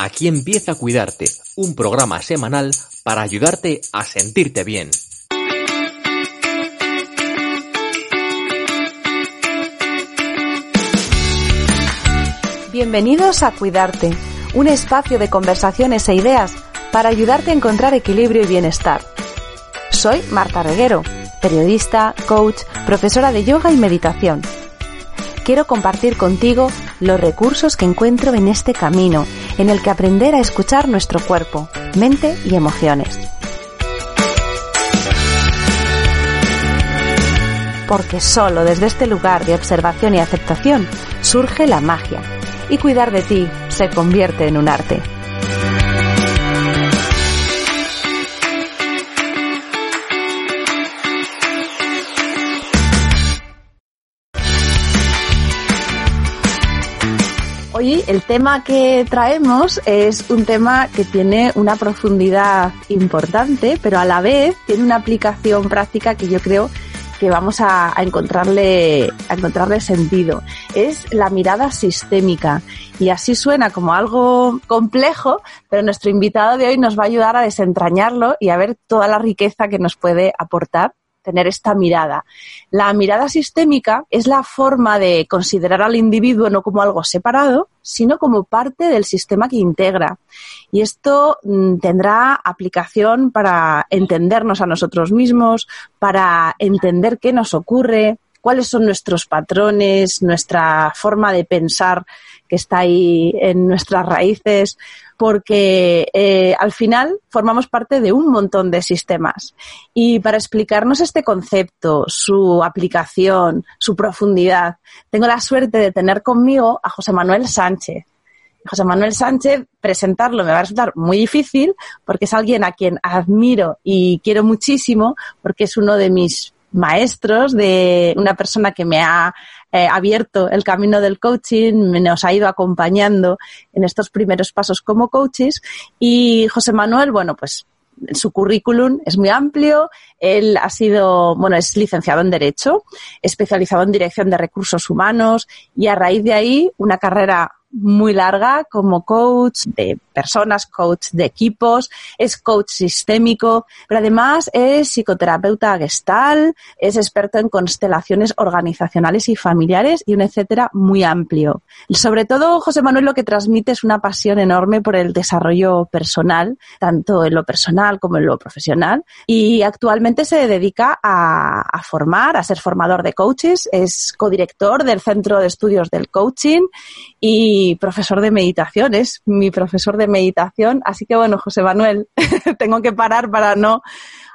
Aquí empieza a cuidarte, un programa semanal para ayudarte a sentirte bien. Bienvenidos a Cuidarte, un espacio de conversaciones e ideas para ayudarte a encontrar equilibrio y bienestar. Soy Marta Reguero, periodista, coach, profesora de yoga y meditación. Quiero compartir contigo los recursos que encuentro en este camino, en el que aprender a escuchar nuestro cuerpo, mente y emociones. Porque solo desde este lugar de observación y aceptación surge la magia, y cuidar de ti se convierte en un arte. Hoy el tema que traemos es un tema que tiene una profundidad importante, pero a la vez tiene una aplicación práctica que yo creo que vamos a, encontrarle, a encontrarle sentido. Es la mirada sistémica. Y así suena como algo complejo, pero nuestro invitado de hoy nos va a ayudar a desentrañarlo y a ver toda la riqueza que nos puede aportar tener esta mirada. La mirada sistémica es la forma de considerar al individuo no como algo separado, sino como parte del sistema que integra. Y esto mm, tendrá aplicación para entendernos a nosotros mismos, para entender qué nos ocurre, cuáles son nuestros patrones, nuestra forma de pensar que está ahí en nuestras raíces, porque eh, al final formamos parte de un montón de sistemas. Y para explicarnos este concepto, su aplicación, su profundidad, tengo la suerte de tener conmigo a José Manuel Sánchez. José Manuel Sánchez, presentarlo me va a resultar muy difícil porque es alguien a quien admiro y quiero muchísimo porque es uno de mis maestros, de una persona que me ha eh, abierto el camino del coaching, nos ha ido acompañando en estos primeros pasos como coaches. Y José Manuel, bueno, pues su currículum es muy amplio. Él ha sido, bueno, es licenciado en Derecho, especializado en Dirección de Recursos Humanos y a raíz de ahí una carrera muy larga como coach de personas, coach de equipos, es coach sistémico, pero además es psicoterapeuta gestal, es experto en constelaciones organizacionales y familiares y un etcétera muy amplio. Sobre todo, José Manuel lo que transmite es una pasión enorme por el desarrollo personal, tanto en lo personal como en lo profesional, y actualmente se dedica a, a formar, a ser formador de coaches, es codirector del Centro de Estudios del Coaching y profesor de meditación, es mi profesor de meditación. Así que bueno, José Manuel, tengo que parar para no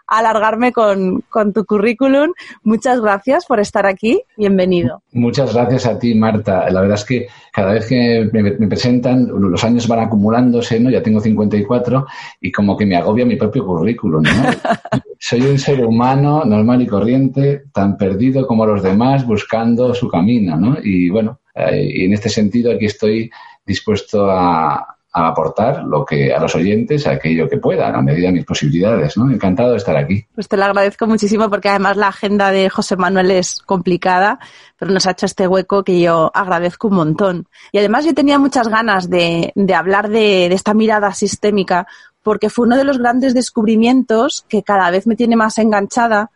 alargarme con, con, tu currículum. Muchas gracias por estar aquí. Bienvenido. Muchas gracias a ti, Marta. La verdad es que cada vez que me, presentan, los años van acumulándose, ¿no? Ya tengo 54 y como que me agobia mi propio currículum, ¿no? Soy un ser humano normal y corriente, tan perdido como los demás, buscando su camino, ¿no? Y bueno, eh, y en este sentido aquí estoy dispuesto a, aportar lo que a los oyentes, aquello que pueda, a medida de mis posibilidades, ¿no? Encantado de estar aquí. Pues te lo agradezco muchísimo porque además la agenda de José Manuel es complicada, pero nos ha hecho este hueco que yo agradezco un montón. Y además yo tenía muchas ganas de, de hablar de esta mirada sistémica porque fue uno de los grandes descubrimientos que cada vez me tiene más enganchada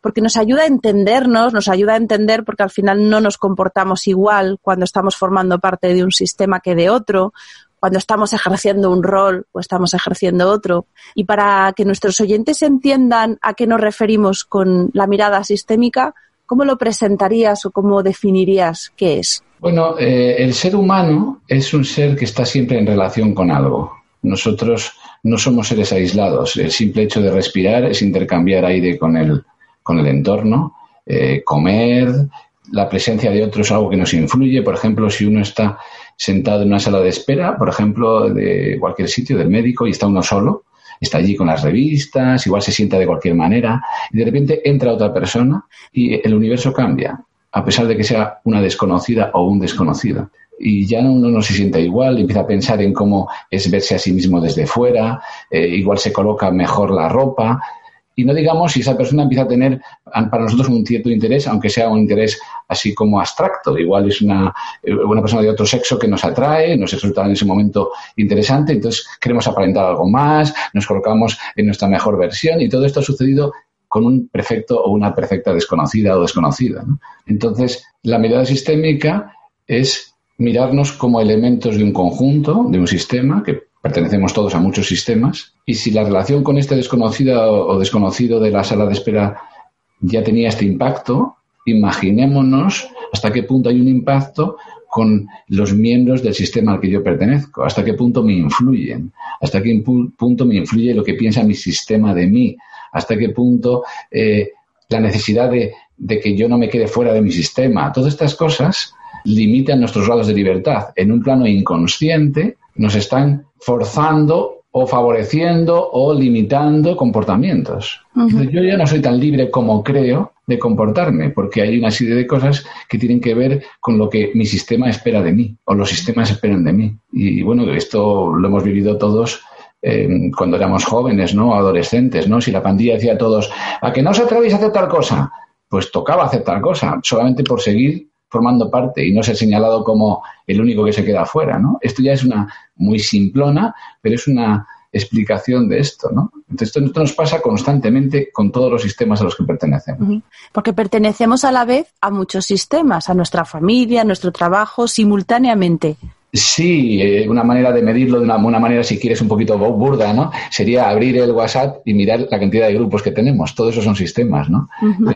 porque nos ayuda a entendernos, nos ayuda a entender porque al final no nos comportamos igual cuando estamos formando parte de un sistema que de otro, cuando estamos ejerciendo un rol o estamos ejerciendo otro. Y para que nuestros oyentes entiendan a qué nos referimos con la mirada sistémica, ¿cómo lo presentarías o cómo definirías qué es? Bueno, eh, el ser humano es un ser que está siempre en relación con algo. Nosotros no somos seres aislados. El simple hecho de respirar es intercambiar aire con el, con el entorno, eh, comer, la presencia de otros algo que nos influye. Por ejemplo, si uno está sentado en una sala de espera, por ejemplo, de cualquier sitio del médico y está uno solo, está allí con las revistas, igual se sienta de cualquier manera, y de repente entra otra persona y el universo cambia, a pesar de que sea una desconocida o un desconocido. Y ya uno no se sienta igual, empieza a pensar en cómo es verse a sí mismo desde fuera, eh, igual se coloca mejor la ropa, y no digamos si esa persona empieza a tener para nosotros un cierto interés, aunque sea un interés así como abstracto. Igual es una, eh, una persona de otro sexo que nos atrae, nos resulta en ese momento interesante, entonces queremos aparentar algo más, nos colocamos en nuestra mejor versión y todo esto ha sucedido con un perfecto o una perfecta desconocida o desconocida. Entonces, la mirada sistémica es mirarnos como elementos de un conjunto, de un sistema, que pertenecemos todos a muchos sistemas, y si la relación con este desconocido o desconocido de la sala de espera ya tenía este impacto, imaginémonos hasta qué punto hay un impacto con los miembros del sistema al que yo pertenezco, hasta qué punto me influyen, hasta qué punto me influye lo que piensa mi sistema de mí, hasta qué punto eh, la necesidad de, de que yo no me quede fuera de mi sistema. Todas estas cosas limitan nuestros grados de libertad. En un plano inconsciente nos están forzando o favoreciendo o limitando comportamientos. Yo ya no soy tan libre como creo de comportarme, porque hay una serie de cosas que tienen que ver con lo que mi sistema espera de mí, o los sistemas esperan de mí. Y bueno, esto lo hemos vivido todos eh, cuando éramos jóvenes, ¿no? Adolescentes, ¿no? Si la pandilla decía a todos, a que no os atrevéis a hacer tal cosa, pues tocaba hacer tal cosa, solamente por seguir formando parte y no ser señalado como el único que se queda afuera, ¿no? Esto ya es una muy simplona, pero es una explicación de esto, ¿no? Entonces, esto, nos pasa constantemente con todos los sistemas a los que pertenecemos. Porque pertenecemos a la vez a muchos sistemas, a nuestra familia, a nuestro trabajo, simultáneamente. Sí, eh, una manera de medirlo de una, manera, si quieres, un poquito burda, ¿no? Sería abrir el WhatsApp y mirar la cantidad de grupos que tenemos. Todos esos son sistemas, ¿no?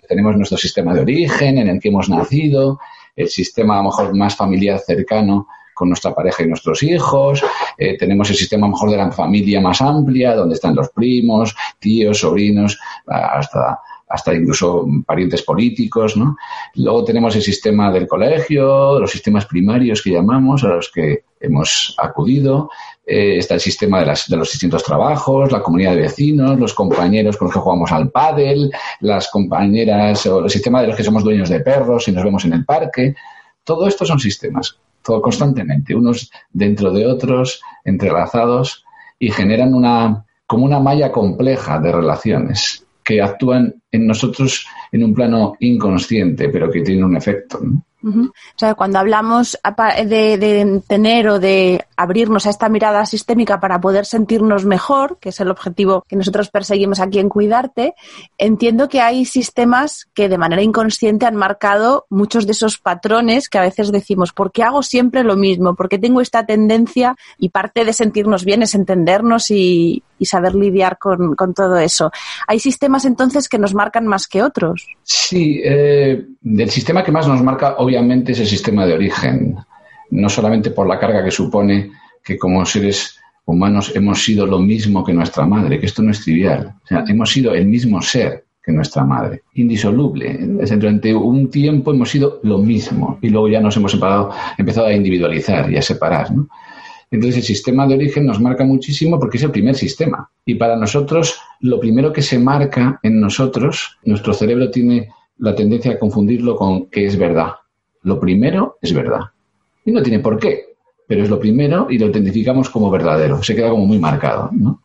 Tenemos nuestro sistema de origen en el que hemos nacido, el sistema a lo mejor más familiar cercano con nuestra pareja y nuestros hijos, eh, tenemos el sistema a lo mejor de la familia más amplia, donde están los primos, tíos, sobrinos, hasta, hasta incluso parientes políticos, ¿no? Luego tenemos el sistema del colegio, los sistemas primarios que llamamos, a los que hemos acudido, eh, está el sistema de, las, de, los distintos trabajos, la comunidad de vecinos, los compañeros con los que jugamos al pádel, las compañeras o el sistema de los que somos dueños de perros y nos vemos en el parque. Todo esto son sistemas, todo constantemente, unos dentro de otros, entrelazados y generan una como una malla compleja de relaciones que actúan en nosotros en un plano inconsciente, pero que tienen un efecto. ¿no? O sea, cuando hablamos de, tener o de abrirnos a esta mirada sistémica para poder sentirnos mejor, que es el objetivo que nosotros perseguimos aquí en Cuidarte, entiendo que hay sistemas que de manera inconsciente han marcado muchos de esos patrones que a veces decimos, ¿por qué hago siempre lo mismo? ¿Por qué tengo esta tendencia? Y parte de sentirnos bien es entendernos y, saber lidiar con, todo eso. ¿Hay sistemas entonces que nos marcan más que otros? Sí, eh, del sistema que más nos marca, obviamente, es el sistema de origen, no solamente por la carga que supone que como seres humanos hemos sido lo mismo que nuestra madre, que esto no es trivial. O sea, hemos sido el mismo ser que nuestra madre, indisoluble. Durante un tiempo hemos sido lo mismo y luego ya nos hemos empezado a individualizar y a separar. Entonces el sistema de origen nos marca muchísimo porque es el primer sistema. Y para nosotros, lo primero que se marca en nosotros, nuestro cerebro tiene la tendencia a confundirlo con que es verdad. Lo primero es verdad. Y no tiene por qué, pero es lo primero y lo identificamos como verdadero. Se queda como muy marcado. ¿no?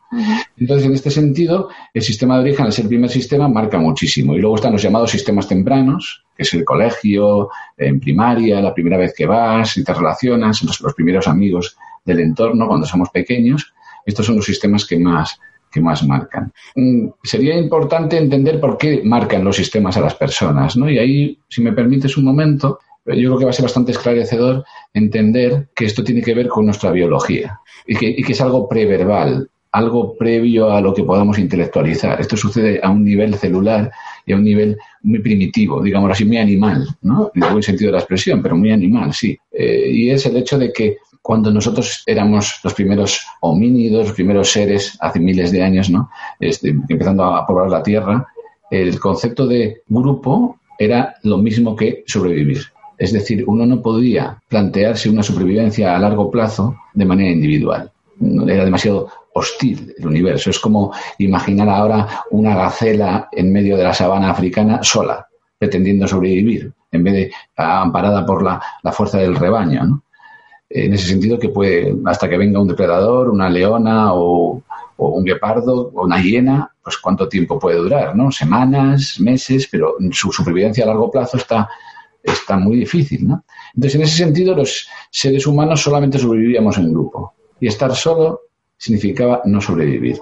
Entonces, en este sentido, el sistema de origen, al ser el primer sistema, marca muchísimo. Y luego están los llamados sistemas tempranos, que es el colegio, en primaria, la primera vez que vas y te relacionas, los, los primeros amigos del entorno cuando somos pequeños. Estos son los sistemas que más, que más marcan. Mm, sería importante entender por qué marcan los sistemas a las personas, ¿no? Y ahí, si me permites un momento, yo creo que va a ser bastante esclarecedor entender que esto tiene que ver con nuestra biología y que, y que es algo preverbal, algo previo a lo que podamos intelectualizar. Esto sucede a un nivel celular y a un nivel muy primitivo, digamos así, muy animal, ¿no? En el buen sentido de la expresión, pero muy animal, sí. Eh, y es el hecho de que cuando nosotros éramos los primeros homínidos, los primeros seres hace miles de años, ¿no? Este, empezando a poblar la Tierra, el concepto de grupo era lo mismo que sobrevivir Es decir, uno no podía plantearse una supervivencia a largo plazo de manera individual. Era demasiado hostil el universo. Es como imaginar ahora una gacela en medio de la sabana africana sola, pretendiendo sobrevivir, en vez de amparada por la, fuerza del rebaño. En ese sentido que puede, hasta que venga un depredador, una leona o, un guepardo o una hiena, pues cuánto tiempo puede durar, ¿no? Semanas, meses, pero su supervivencia a largo plazo está, está muy difícil, ¿no? Entonces, en ese sentido, los seres humanos solamente sobrevivíamos en grupo. Y estar solo significaba no sobrevivir.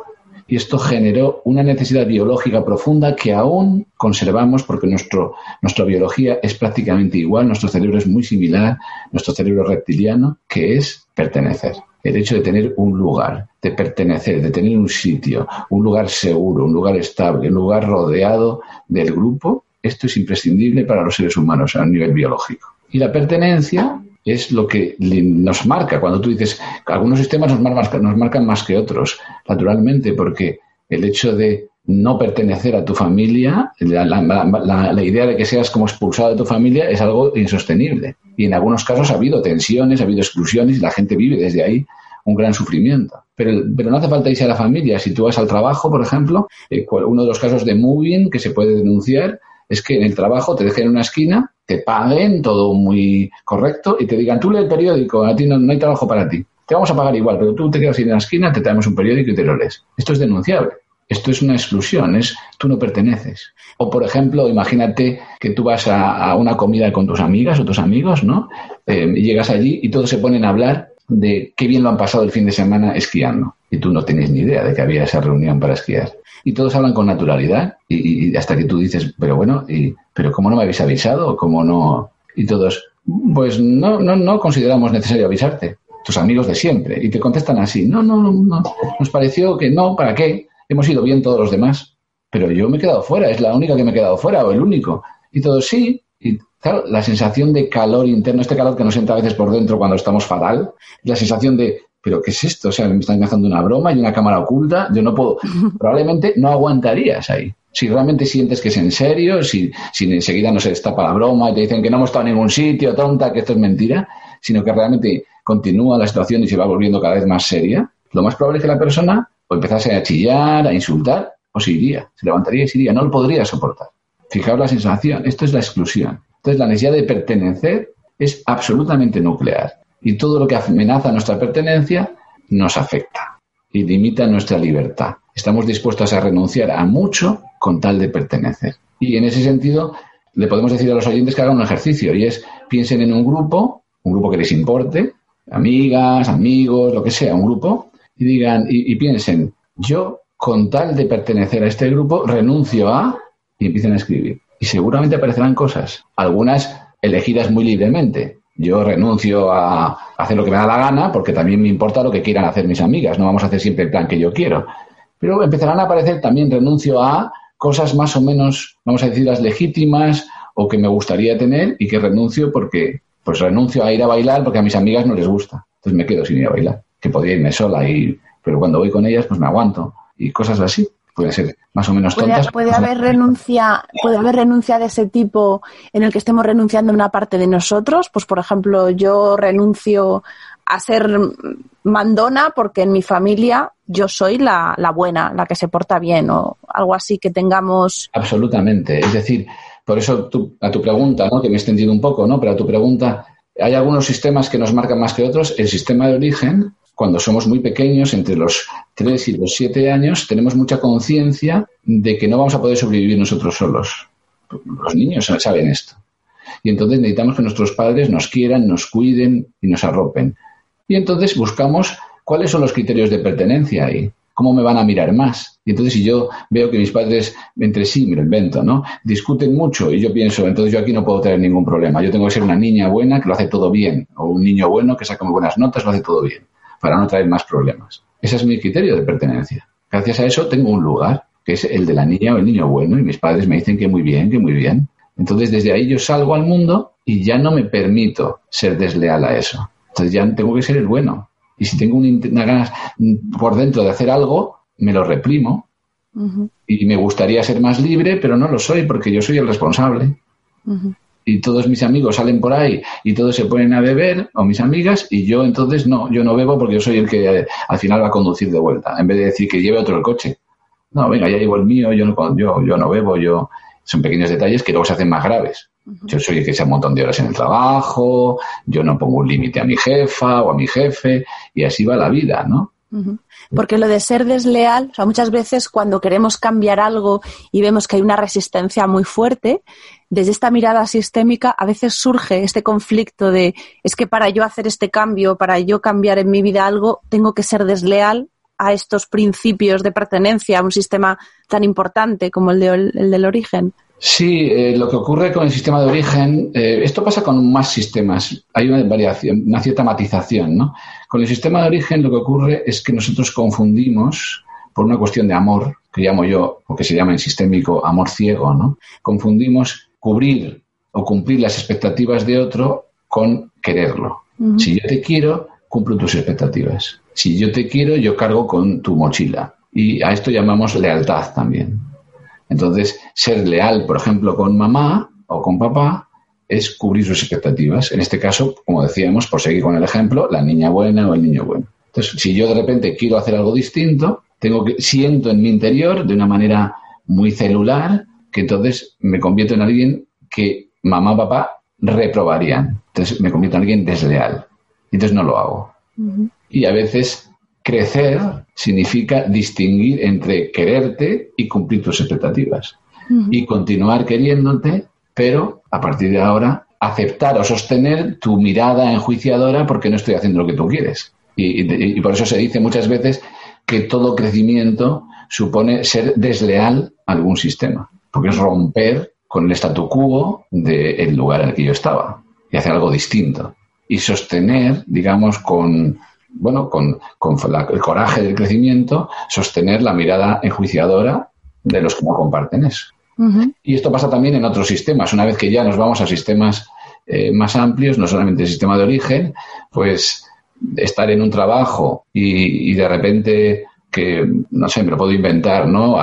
Y esto generó una necesidad biológica profunda que aún conservamos porque nuestro, nuestra biología es prácticamente igual, nuestro cerebro es muy similar, nuestro cerebro reptiliano, que es pertenecer. El hecho de tener un lugar, de pertenecer, de tener un sitio, un lugar seguro, un lugar estable, un lugar rodeado del grupo, esto es imprescindible para los seres humanos a nivel biológico. Y la pertenencia es lo que nos marca. Cuando tú dices, algunos sistemas nos marcan, nos marcan más que otros, naturalmente, porque el hecho de no pertenecer a tu familia, la, idea de que seas como expulsado de tu familia es algo insostenible. Y en algunos casos ha habido tensiones, ha habido exclusiones y la gente vive desde ahí un gran sufrimiento. Pero, pero no hace falta irse a la familia. Si tú vas al trabajo, por ejemplo, eh, uno de los casos de moving que se puede denunciar es que en el trabajo te dejen en una esquina te paguen, todo muy correcto, y te digan, tú lee el periódico, a ti no, hay trabajo para ti. Te vamos a pagar igual, pero tú te quedas en la esquina, te traemos un periódico y te lo lees. Esto es denunciable. Esto es una exclusión, es tú no perteneces. O, por ejemplo, imagínate que tú vas a, una comida con tus amigas o tus amigos, ¿no? Eh, y llegas allí y todos se ponen a hablar de qué bien lo han pasado el fin de semana esquiando. Y tú no tenías ni idea de que había esa reunión para esquiar y todos hablan con naturalidad y, hasta que tú dices, pero bueno, y, pero ¿cómo no me habéis avisado? ¿Cómo no? Y todos, pues no, no, no consideramos necesario avisarte, tus amigos de siempre. Y te contestan así, no, no, no, no, nos pareció que no, ¿para qué? Hemos ido bien todos los demás, pero yo me he quedado fuera, es la única que me he quedado fuera o el único. Y todos sí, y claro, la sensación de calor interno, este calor que nos entra a veces por dentro cuando estamos fatal, la sensación de ¿pero qué es esto? O sea, me están haciendo una broma y una cámara oculta, yo no puedo, probablemente no aguantarías ahí. Si realmente sientes que es en serio, si, si enseguida no se destapa la broma y te dicen que no hemos estado en ningún sitio, tonta, que esto es mentira, sino que realmente continúa la situación y se va volviendo cada vez más seria, lo más probable es que la persona o empezase a chillar, a insultar, o se iría, se levantaría y se iría, no lo podría soportar. Fijaos la sensación, esto es la exclusión. Entonces la necesidad de pertenecer es absolutamente nuclear y todo lo que amenaza nuestra pertenencia nos afecta y limita nuestra libertad. Estamos dispuestos a renunciar a mucho con tal de pertenecer. Y en ese sentido, le podemos decir a los oyentes que hagan un ejercicio y es piensen en un grupo, un grupo que les importe, amigas, amigos, lo que sea, un grupo, y digan, y, piensen, yo con tal de pertenecer a este grupo renuncio a, y empiecen a escribir. Y seguramente aparecerán cosas, algunas elegidas muy libremente, yo renuncio a hacer lo que me da la gana porque también me importa lo que quieran hacer mis amigas. No vamos a hacer siempre el plan que yo quiero. Pero empezarán a aparecer también renuncio a cosas más o menos, vamos a decir, las legítimas o que me gustaría tener y que renuncio porque, pues renuncio a ir a bailar porque a mis amigas no les gusta. Entonces me quedo sin ir a bailar. Que podría irme sola y, pero cuando voy con ellas pues me aguanto y cosas así puede ser más o menos tontas. ¿Puede, haber renuncia, puede haber renuncia de ese tipo en el que estemos renunciando a una parte de nosotros. Pues, por ejemplo, yo renuncio a ser mandona porque en mi familia yo soy la, la buena, la que se porta bien o algo así que tengamos. Absolutamente. Es decir, por eso a tu pregunta, ¿no? que me he extendido un poco, ¿no? pero a tu pregunta, hay algunos sistemas que nos marcan más que otros. El sistema de origen cuando somos muy pequeños, entre los 3 y los 7 años, tenemos mucha conciencia de que no vamos a poder sobrevivir nosotros solos. Los niños saben esto. Y entonces necesitamos que nuestros padres nos quieran, nos cuiden y nos arropen. Y entonces buscamos cuáles son los criterios de pertenencia ahí. ¿Cómo me van a mirar más? Y entonces si yo veo que mis padres entre sí, me lo invento, ¿no? Discuten mucho y yo pienso, entonces yo aquí no puedo tener ningún problema. Yo tengo que ser una niña buena que lo hace todo bien. O un niño bueno que saca muy buenas notas, lo hace todo bien para no traer más problemas. Ese es mi criterio de pertenencia. Gracias a eso tengo un lugar, que es el de la niña o el niño bueno, y mis padres me dicen que muy bien, que muy bien. Entonces desde ahí yo salgo al mundo y ya no me permito ser desleal a eso. Entonces ya tengo que ser el bueno. Y si tengo una ganas por dentro de hacer algo, me lo reprimo. Y me gustaría ser más libre, pero no lo soy porque yo soy el responsable. Y todos mis amigos salen por ahí y todos se ponen a beber, o mis amigas, y yo entonces no, yo no bebo porque yo soy el que eh, al final va a conducir de vuelta, en vez de decir que lleve otro el coche. No, venga, ya llevo el mío, yo no, yo, yo no bebo, yo... Son pequeños detalles que luego se hacen más graves. Yo soy el que sea un montón de horas en el trabajo, yo no pongo un límite a mi jefa o a mi jefe, y así va la vida, ¿no? Porque lo de ser desleal, o sea, muchas veces cuando queremos cambiar algo y vemos que hay una resistencia muy fuerte, desde esta mirada sistémica a veces surge este conflicto de es que para yo hacer este cambio, para yo cambiar en mi vida algo, tengo que ser desleal a estos principios de pertenencia a un sistema tan importante como el, el del origen. Sí, eh, lo que ocurre con el sistema de origen, eh, esto pasa con más sistemas, hay una variación, una cierta matización, ¿no? Con el sistema de origen lo que ocurre es que nosotros confundimos, por una cuestión de amor, que llamo yo, o que se llama en sistémico amor ciego, ¿no? Confundimos cubrir o cumplir las expectativas de otro con quererlo. Si yo te quiero, cumplo tus expectativas. Si yo te quiero, yo cargo con tu mochila. Y a esto llamamos lealtad también. Entonces, ser leal, por ejemplo, con mamá o con papá es cubrir sus expectativas. En este caso, como decíamos, por seguir con el ejemplo, la niña buena o el niño bueno. Entonces, si yo de repente quiero hacer algo distinto, tengo que siento en mi interior de una manera muy celular que entonces me convierto en alguien que mamá o papá reprobarían. Entonces me convierto en alguien desleal. Entonces no lo hago. Y a veces crecer significa distinguir entre quererte y cumplir tus expectativas. Y continuar queriéndote, pero a partir de ahora aceptar o sostener tu mirada enjuiciadora porque no estoy haciendo lo que tú quieres. Y, por eso se dice muchas veces que todo crecimiento supone ser desleal a algún sistema, porque es romper con el statu quo del lugar en el que yo estaba y hacer algo distinto. Y sostener, digamos, con bueno, con, el coraje del crecimiento, sostener la mirada enjuiciadora de los que no comparten eso. Y esto pasa también en otros sistemas. Una vez que ya nos vamos a sistemas eh, más amplios, no solamente el sistema de origen, pues estar en un trabajo y, de repente que, no sé, me lo puedo inventar, ¿no?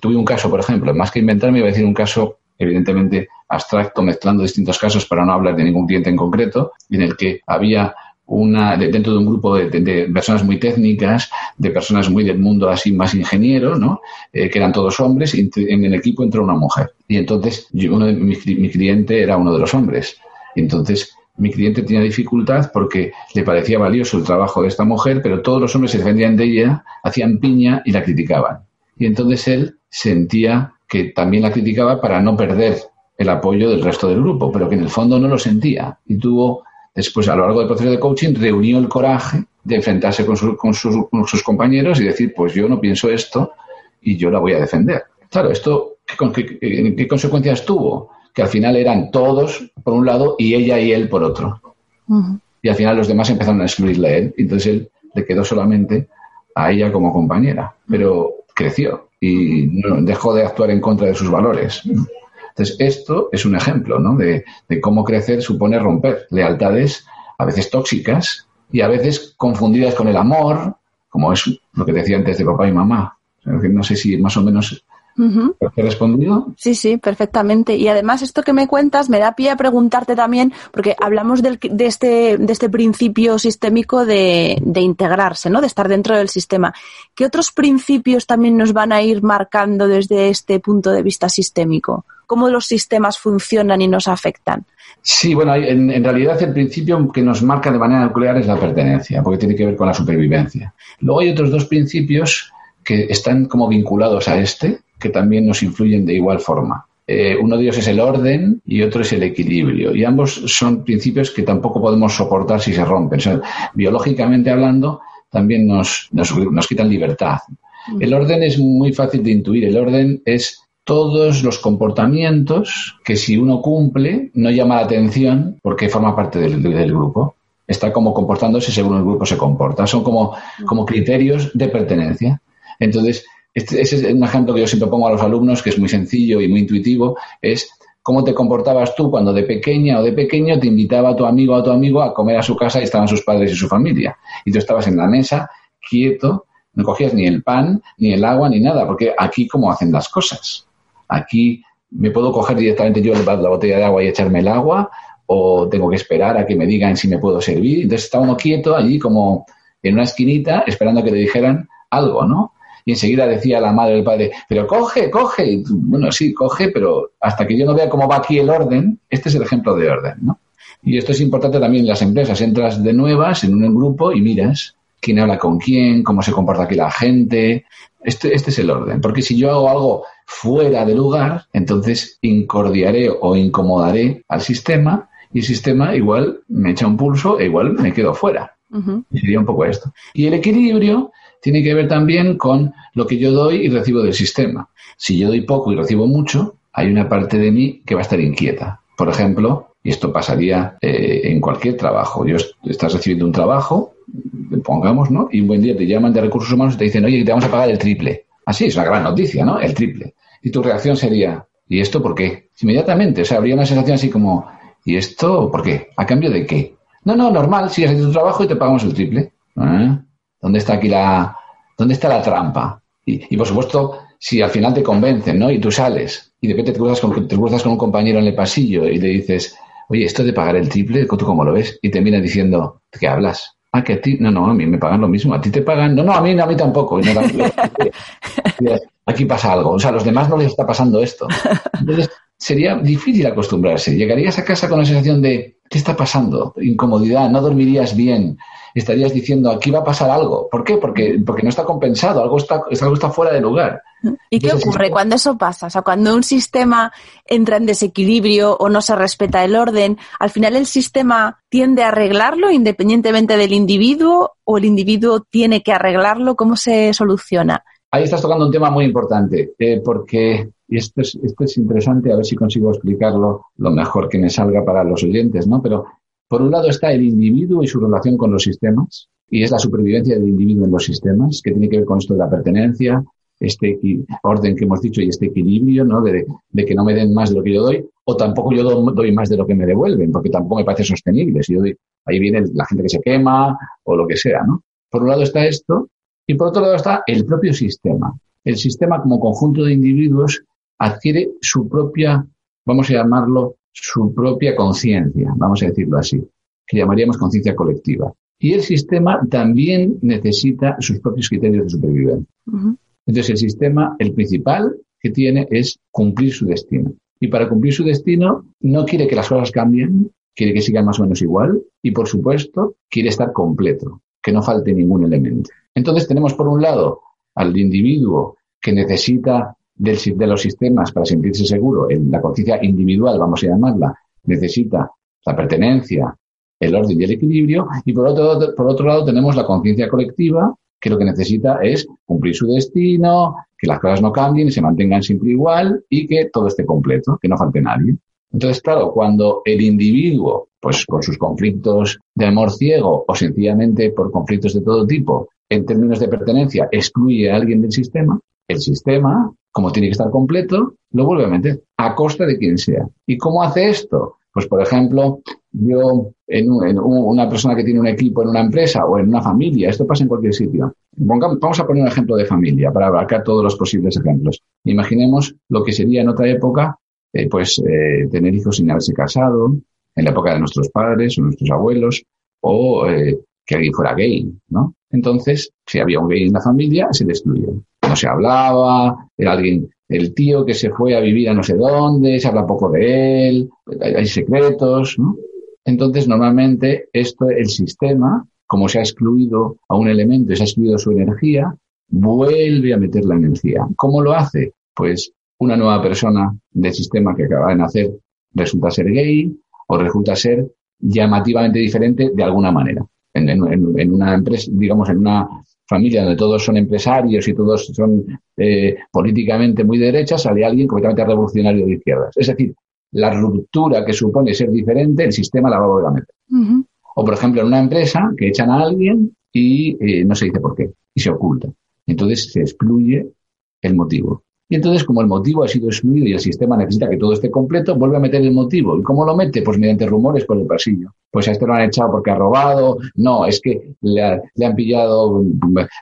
tuve un caso, por ejemplo, más que inventarme, iba a decir un caso evidentemente abstracto, mezclando distintos casos para no hablar de ningún cliente en concreto, en el que había una, dentro de un grupo de, personas muy técnicas, de personas muy del mundo así más ingeniero, ¿no? Eh, que eran todos hombres, y en el equipo entró una mujer. Y entonces uno de, mi, cliente era uno de los hombres. Y entonces mi cliente tenía dificultad porque le parecía valioso el trabajo de esta mujer, pero todos los hombres se defendían de ella, hacían piña y la criticaban. Y entonces él sentía que también la criticaba para no perder el apoyo del resto del grupo, pero que en el fondo no lo sentía. Y tuvo Después, a lo largo del proceso de coaching, reunió el coraje de enfrentarse con, sus, compañeros y decir, pues yo no pienso esto y yo la voy a defender. Claro, ¿esto qué, consecuencias tuvo? Que al final eran todos por un lado y ella y él por otro. Y al final los demás empezaron a excluirle a él. Entonces él le quedó solamente a ella como compañera. Pero creció y dejó de actuar en contra de sus valores. Entonces, esto es un ejemplo ¿no? de, cómo crecer supone romper lealtades a veces tóxicas y a veces confundidas con el amor, como es lo que decía antes de papá y mamá. no sé si más o menos ¿Te he respondido? Sí, sí, perfectamente. Y además esto que me cuentas me da pie a preguntarte también, porque hablamos de, este, de este principio sistémico de, de, integrarse, ¿no? de estar dentro del sistema. ¿Qué otros principios también nos van a ir marcando desde este punto de vista sistémico? ¿Cómo los sistemas funcionan y nos afectan? Sí, bueno, en, en, realidad el principio que nos marca de manera nuclear es la pertenencia, porque tiene que ver con la supervivencia. Luego hay otros dos principios que están como vinculados a este, que también nos influyen de igual forma. Eh, uno de ellos es el orden y otro es el equilibrio. Y ambos son principios que tampoco podemos soportar si se rompen. biológicamente hablando, también nos, nos, quitan libertad. El orden es muy fácil de intuir. El orden es todos los comportamientos que si uno cumple no llama la atención porque forma parte del, grupo. Está como comportándose según el grupo se comporta. Son como, como criterios de pertenencia. Entonces, este, ese es un ejemplo que yo siempre pongo a los alumnos, que es muy sencillo y muy intuitivo, es cómo te comportabas tú cuando de pequeña o de pequeño te invitaba a tu amigo o a tu amigo a comer a su casa y estaban sus padres y su familia. Y tú estabas en la mesa, quieto, no cogías ni el pan, ni el agua, ni nada, porque aquí cómo hacen las cosas. Aquí me puedo coger directamente yo la botella de agua y echarme el agua, o tengo que esperar a que me digan si me puedo servir. Entonces estaba uno quieto allí como en una esquinita esperando a que le dijeran algo, ¿no? Y enseguida decía la madre del padre, pero coge, coge. bueno, sí, coge, pero hasta que yo no vea cómo va aquí el orden, este es el ejemplo de orden, ¿no? Y esto es importante también en las empresas. Entras de nuevas en un grupo y miras quién habla con quién, cómo se comporta aquí la gente. Este, este es el orden. Porque si yo hago algo fuera de lugar, entonces incordiaré o incomodaré al sistema y el sistema igual me echa un pulso e igual me quedo fuera. Sería un poco esto. Y el equilibrio tiene que ver también con lo que yo doy y recibo del sistema. Si yo doy poco y recibo mucho, hay una parte de mí que va a estar inquieta. Por ejemplo, y esto pasaría eh, en cualquier trabajo. Yo estás recibiendo un trabajo, pongamos, ¿no? Y un buen día te llaman de recursos humanos y te dicen, oye, te vamos a pagar el triple. Así, es una gran noticia, ¿no? El triple. Y tu reacción sería, ¿y esto por qué? Inmediatamente, o sea, habría una sensación así como, ¿y esto por qué? ¿A cambio de qué? No, no, normal, sigues haciendo tu trabajo y te pagamos el triple. ¿Dónde está aquí la, dónde está la trampa? Y, por supuesto, si al final te convencen, ¿no? Y tú sales y de repente te cruzas con, te cruzas con un compañero en el pasillo y le dices, oye, esto de pagar el triple, ¿tú cómo lo ves? Y te mira diciendo, ¿de qué hablas? Ah, que a ti, no, no, a mí me pagan lo mismo, a ti te pagan, no, no, a mí, a mí tampoco. aquí pasa algo, o sea, a los demás no les está pasando esto. Entonces, sería difícil acostumbrarse. Llegarías a casa con la sensación de, ¿qué está pasando? Incomodidad, no dormirías bien, estarías diciendo, aquí va a pasar algo. ¿Por qué? Porque, porque no está compensado, algo está, algo está fuera de lugar. ¿Y qué ocurre cuando eso pasa? O sea, cuando un sistema entra en desequilibrio o no se respeta el orden, al final el sistema tiende a arreglarlo independientemente del individuo o el individuo tiene que arreglarlo. ¿Cómo se soluciona? Ahí estás tocando un tema muy importante, eh, porque y esto es, esto es interesante, a ver si consigo explicarlo lo mejor que me salga para los oyentes, ¿no? Pero por un lado está el individuo y su relación con los sistemas, y es la supervivencia del individuo en los sistemas, que tiene que ver con esto de la pertenencia, este orden que hemos dicho y este equilibrio, ¿no? De, que no me den más de lo que yo doy, o tampoco yo doy más de lo que me devuelven, porque tampoco me parece sostenible. Si yo doy, ahí viene la gente que se quema o lo que sea, ¿no? Por un lado está esto, y por otro lado está el propio sistema. El sistema como conjunto de individuos adquiere su propia, vamos a llamarlo, su propia conciencia, vamos a decirlo así, que llamaríamos conciencia colectiva. Y el sistema también necesita sus propios criterios de supervivencia. Entonces, el sistema, el principal que tiene es cumplir su destino. Y para cumplir su destino, no quiere que las cosas cambien, quiere que sigan más o menos igual y, por supuesto, quiere estar completo, que no falte ningún elemento. Entonces, tenemos por un lado al individuo que necesita de los sistemas para sentirse seguro, en la conciencia individual, vamos a llamarla, necesita la pertenencia, el orden y el equilibrio, y por otro, por otro lado tenemos la conciencia colectiva, que lo que necesita es cumplir su destino, que las cosas no cambien y se mantengan siempre igual y que todo esté completo, que no falte nadie. Entonces, claro, cuando el individuo, pues por sus conflictos de amor ciego o sencillamente por conflictos de todo tipo, en términos de pertenencia, excluye a alguien del sistema, el sistema, como tiene que estar completo, lo vuelve a meter a costa de quien sea. ¿Y cómo hace esto? Pues, por ejemplo, yo, en, una persona que tiene un equipo en una empresa o en una familia, esto pasa en cualquier sitio. vamos a poner un ejemplo de familia para abarcar todos los posibles ejemplos. Imaginemos lo que sería en otra época, eh, pues, eh, tener hijos sin haberse casado, en la época de nuestros padres o nuestros abuelos, o eh, que alguien fuera gay, ¿no? Entonces, si había un gay en la familia, se destruyó no se hablaba, era alguien, el tío que se fue a vivir a no sé dónde, se habla poco de él, hay, secretos, ¿no? Entonces, normalmente, esto, el sistema, como se ha excluido a un elemento y se ha excluido su energía, vuelve a meter la energía. ¿Cómo lo hace? Pues una nueva persona del sistema que acaba de nacer resulta ser gay o resulta ser llamativamente diferente de alguna manera. en, una empresa, digamos, en una familia donde todos son empresarios y todos son eh, políticamente muy derechas, sale alguien completamente revolucionario de izquierdas. Es decir, la ruptura que supone ser diferente, el sistema la va a volver a meter. O, por ejemplo, en una empresa que echan a alguien y eh, no se dice por qué, y se oculta. Entonces se excluye el motivo. Y entonces, como el motivo ha sido excluido y el sistema necesita que todo esté completo, vuelve a meter el motivo. ¿Y cómo lo mete? Pues mediante rumores por el pasillo. Pues a este lo han echado porque ha robado. No, es que le, han pillado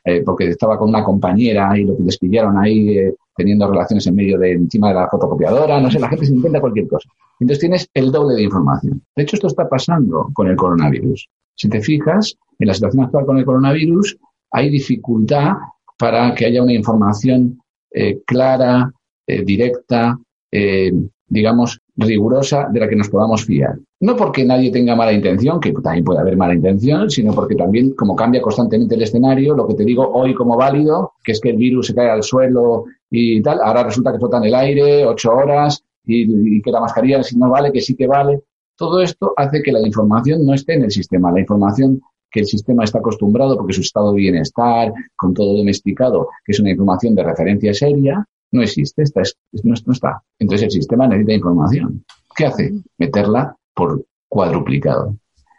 eh, porque estaba con una compañera y lo que les pillaron ahí eh, teniendo relaciones en medio de encima de la fotocopiadora, no sé, la gente se intenta cualquier cosa. Entonces tienes el doble de información. De hecho, esto está pasando con el coronavirus. Si te fijas, en la situación actual con el coronavirus hay dificultad para que haya una información eh, clara, eh, directa, eh, digamos, rigurosa de la que nos podamos fiar. No porque nadie tenga mala intención, que también puede haber mala intención, sino porque también, como cambia constantemente el escenario, lo que te digo hoy como válido, que es que el virus se cae al suelo y tal, ahora resulta que flota en el aire ocho horas y, que la mascarilla si no vale, que sí que vale. Todo esto hace que la información no esté en el sistema. La información que el sistema está acostumbrado porque su estado de bienestar, con todo domesticado, que es una información de referencia seria, no existe, está, no, está. Entonces el sistema necesita información. ¿Qué hace? Meterla por cuadruplicado.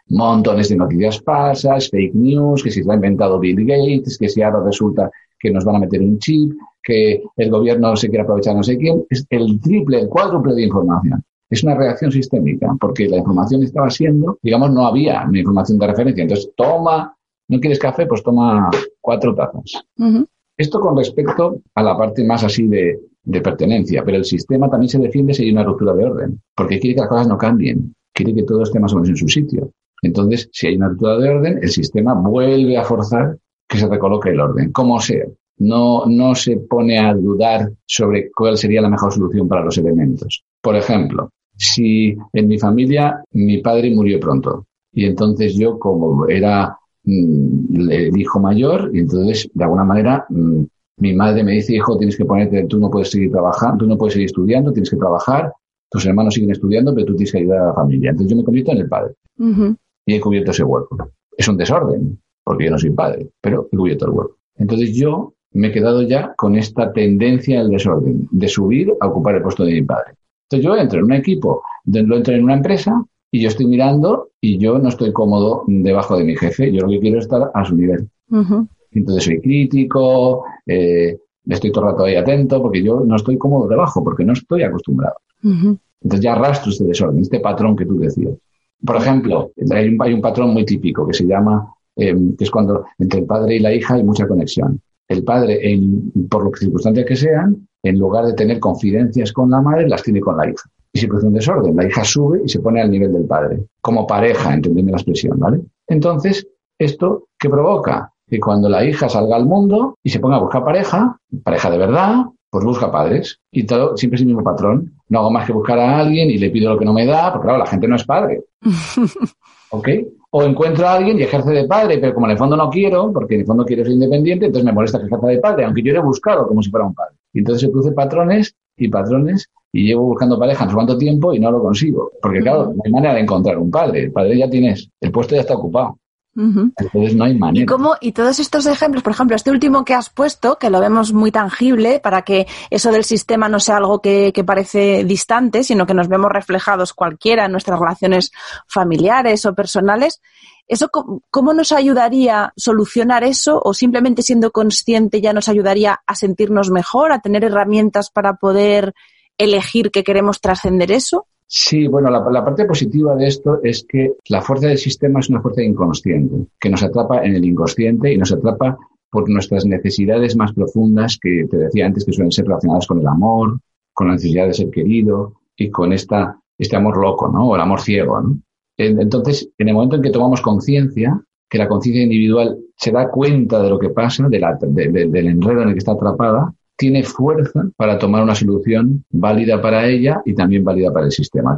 Montones de noticias falsas, fake news, que si se ha inventado Bill Gates, que si ahora resulta que nos van a meter un chip, que el gobierno se quiere aprovechar no sé quién, es el triple, el cuádruple de información. Es una reacción sistémica, porque la información estaba siendo, digamos, no había una información de referencia. Entonces, toma, ¿no quieres café? Pues toma cuatro tazas. Esto con respecto a la parte más así de, pertenencia, pero el sistema también se defiende si hay una ruptura de orden, porque quiere que las cosas no cambien, quiere que todo esté más o menos en su sitio. Entonces, si hay una ruptura de orden, el sistema vuelve a forzar que se recoloque el orden, como sea. No, no se pone a dudar sobre cuál sería la mejor solución para los elementos. Por ejemplo, si en mi familia mi padre murió pronto y entonces yo como era Mm, el hijo mayor y entonces, de alguna manera, mm, mi madre me dice, hijo, tienes que ponerte, tú no puedes seguir trabajando, tú no puedes seguir estudiando, tienes que trabajar, tus hermanos siguen estudiando, pero tú tienes que ayudar a la familia. Entonces yo me convierto en el padre. Y he cubierto ese hueco. Es un desorden, porque yo no soy padre, pero he cubierto el hueco. Entonces yo me he quedado ya con esta tendencia al desorden, de subir a ocupar el puesto de mi padre. Entonces yo entro en un equipo, lo entro en una empresa y yo estoy mirando y yo no estoy cómodo debajo de mi jefe, yo lo que quiero es estar a su nivel. Entonces soy crítico, eh, estoy todo el rato ahí atento, porque yo no estoy cómodo debajo, porque no estoy acostumbrado. Entonces ya arrastro este desorden, este patrón que tú decías. Por ejemplo, hay un, patrón muy típico que se llama, eh, que es cuando entre el padre y la hija hay mucha conexión. El padre, en, por las circunstancias que sean, en lugar de tener confidencias con la madre, las tiene con la hija y se produce un desorden. La hija sube y se pone al nivel del padre, como pareja, entendiendo la expresión, ¿vale? Entonces, ¿esto qué provoca? Que cuando la hija salga al mundo y se ponga a buscar pareja, pareja de verdad, pues busca padres. Y todo, siempre es el mismo patrón. No hago más que buscar a alguien y le pido lo que no me da, porque claro, la gente no es padre. ¿Ok? O encuentro a alguien y ejerce de padre, pero como en el fondo no quiero, porque en el fondo quiero ser independiente, entonces me molesta que ejerza de padre, aunque yo le he buscado como si fuera un padre. Y entonces se producen patrones y patrones y llevo buscando pareja no sé cuánto tiempo y no lo consigo. Porque claro, no hay manera de encontrar un padre. El padre ya tienes, el puesto ya está ocupado. Entonces no hay manera. ¿Y, cómo, y todos estos ejemplos, por ejemplo, este último que has puesto, que lo vemos muy tangible, para que eso del sistema no sea algo que, que parece distante, sino que nos vemos reflejados cualquiera en nuestras relaciones familiares o personales, ¿Eso cómo nos ayudaría a solucionar eso o simplemente siendo consciente ya nos ayudaría a sentirnos mejor, a tener herramientas para poder elegir que queremos trascender eso? Sí, bueno, la, parte positiva de esto es que la fuerza del sistema es una fuerza inconsciente, que nos atrapa en el inconsciente y nos atrapa por nuestras necesidades más profundas que te decía antes que suelen ser relacionadas con el amor, con la necesidad de ser querido y con esta, este amor loco, ¿no? O el amor ciego, ¿no? Entonces, en el momento en que tomamos conciencia, que la conciencia individual se da cuenta de lo que pasa, de del enredo en el que está atrapada, tiene fuerza para tomar una solución válida para ella y también válida para el sistema.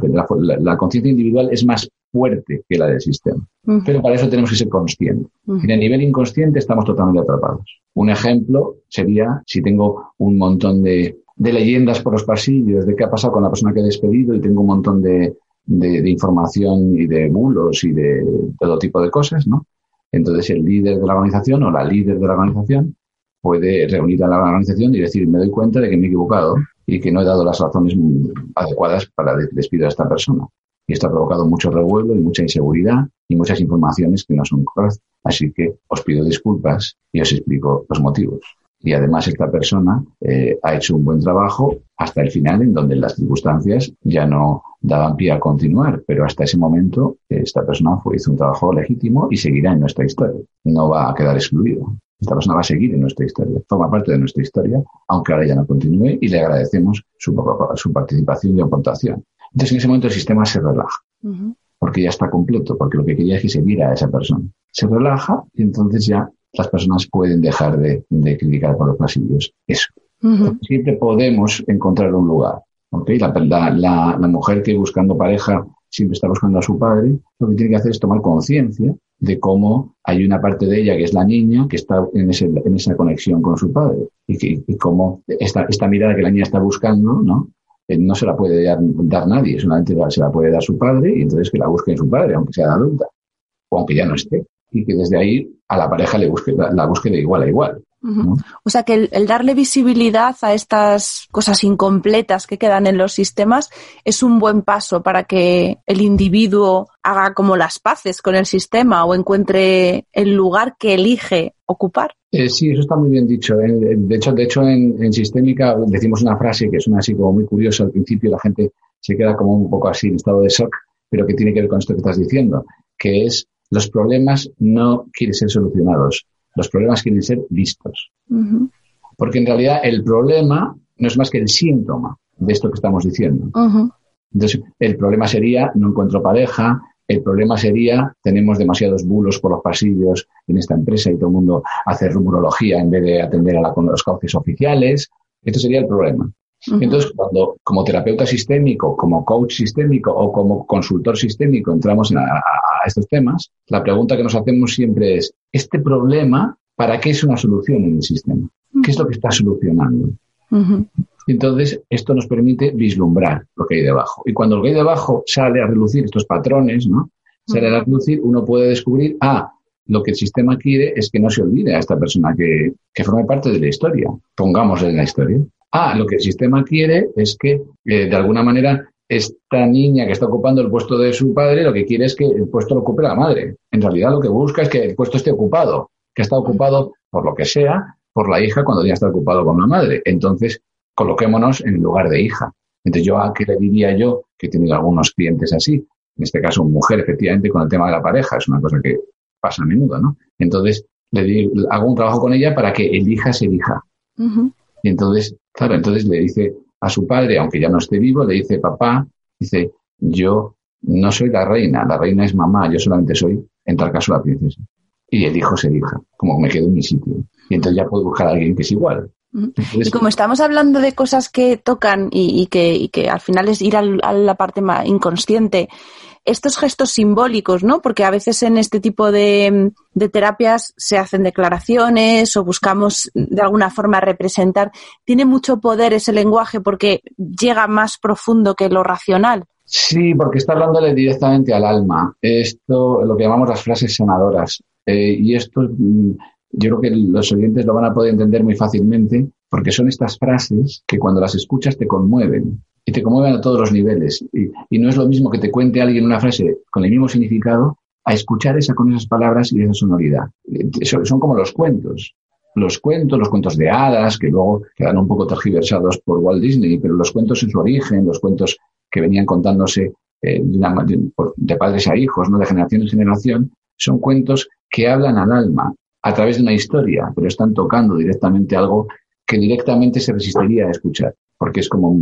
La, conciencia individual es más fuerte que la del sistema. Pero para eso tenemos que ser conscientes. En el nivel inconsciente estamos totalmente atrapados. Un ejemplo sería si tengo un montón de, leyendas por los pasillos de qué ha pasado con la persona que he despedido y tengo un montón de, de información y de bulos y de todo tipo de cosas, ¿no? Entonces el líder de la organización o la líder de la organización puede reunir a la organización y decir, me doy cuenta de que me he equivocado y que no he dado las razones adecuadas para despido a esta persona. Y esto ha provocado mucho revuelo y mucha inseguridad y muchas informaciones que no son correctas. Así que os pido disculpas y os explico los motivos. Y además esta persona eh, ha hecho un buen trabajo hasta el final en donde las circunstancias ya no daban pie a continuar, pero hasta ese momento esta persona hizo un trabajo legítimo y seguirá en nuestra historia. No va a quedar excluido. Esta persona va a seguir en nuestra historia, forma parte de nuestra historia, aunque ahora ya no continúe y le agradecemos su, su participación y aportación. Entonces en ese momento el sistema se relaja, porque ya está completo, porque lo que quería es que se viera a esa persona. Se relaja y entonces ya las personas pueden dejar de, criticar por los pasillos eso. Siempre podemos encontrar un lugar. ¿okay? La, la, la, mujer que buscando pareja siempre está buscando a su padre, lo que tiene que hacer es tomar conciencia de cómo hay una parte de ella que es la niña que está en, ese, en esa conexión con su padre y, que, y cómo esta, esta mirada que la niña está buscando, ¿no? Eh, no se la puede dar, dar, nadie, solamente se la puede dar su padre y entonces que la busque en su padre, aunque sea adulta o aunque ya no esté. Y que desde ahí a la pareja le busque, la, la busque de igual a igual. O sea que el, darle visibilidad a estas cosas incompletas que quedan en los sistemas es un buen paso para que el individuo haga como las paces con el sistema o encuentre el lugar que elige ocupar. Eh, sí, eso está muy bien dicho. ¿eh? De hecho, de hecho en, en, sistémica decimos una frase que es una así como muy curiosa. Al principio la gente se queda como un poco así en estado de shock, pero que tiene que ver con esto que estás diciendo, que es los problemas no quieren ser solucionados, los problemas quieren ser vistos. Porque en realidad el problema no es más que el síntoma de esto que estamos diciendo. Entonces, el problema sería no encuentro pareja, el problema sería tenemos demasiados bulos por los pasillos en esta empresa y todo el mundo hace rumorología en vez de atender a, la, los cauces oficiales. Esto sería el problema. Entonces, cuando como terapeuta sistémico, como coach sistémico o como consultor sistémico entramos a, estos temas, la pregunta que nos hacemos siempre es, ¿este problema para qué es una solución en el sistema? ¿Qué es lo que está solucionando? Entonces, esto nos permite vislumbrar lo que hay debajo. Y cuando lo que hay debajo sale a relucir estos patrones, ¿no? Sale a relucir, uno puede descubrir, ah, lo que el sistema quiere es que no se olvide a esta persona que, que forme parte de la historia. Pongámosle en la historia. Ah, lo que el sistema quiere es que, eh, de alguna manera, esta niña que está ocupando el puesto de su padre, lo que quiere es que el puesto lo ocupe la madre. En realidad, lo que busca es que el puesto esté ocupado, que está ocupado por lo que sea, por la hija cuando ya está ocupado con la madre. Entonces, coloquémonos en el lugar de hija. Entonces, yo a qué le diría yo, que he tenido algunos clientes así, en este caso mujer, efectivamente, con el tema de la pareja, es una cosa que pasa a menudo, ¿no? Entonces, le digo, hago un trabajo con ella para que elija se elija. Y entonces, claro, entonces le dice a su padre, aunque ya no esté vivo, le dice, papá, dice, yo no soy la reina, la reina es mamá, yo solamente soy, en tal caso, la princesa. Y el hijo se elija, como me quedo en mi sitio. Y entonces ya puedo buscar a alguien que es igual. y como estamos hablando de cosas que tocan y, que, y que, al final es ir a la parte más inconsciente, estos gestos simbólicos, ¿no? Porque a veces en este tipo de, terapias se hacen declaraciones o buscamos de alguna forma representar. Tiene mucho poder ese lenguaje porque llega más profundo que lo racional. Sí, porque está hablándole directamente al alma. Esto, lo que llamamos las frases sanadoras. Eh, y esto, mm, yo creo que los oyentes lo van a poder entender muy fácilmente porque son estas frases que cuando las escuchas te conmueven y te conmueven a todos los niveles. Y, no es lo mismo que te cuente alguien una frase con el mismo significado a escuchar esa con esas palabras y esa sonoridad. Son, como los cuentos. Los cuentos, los cuentos de hadas, que luego quedan un poco tergiversados por Walt Disney, pero los cuentos en su origen, los cuentos que venían contándose eh, de, de, padres a hijos, ¿no? de generación en generación, son cuentos que hablan al alma a través de una historia, pero están tocando directamente algo que directamente se resistiría a escuchar porque es como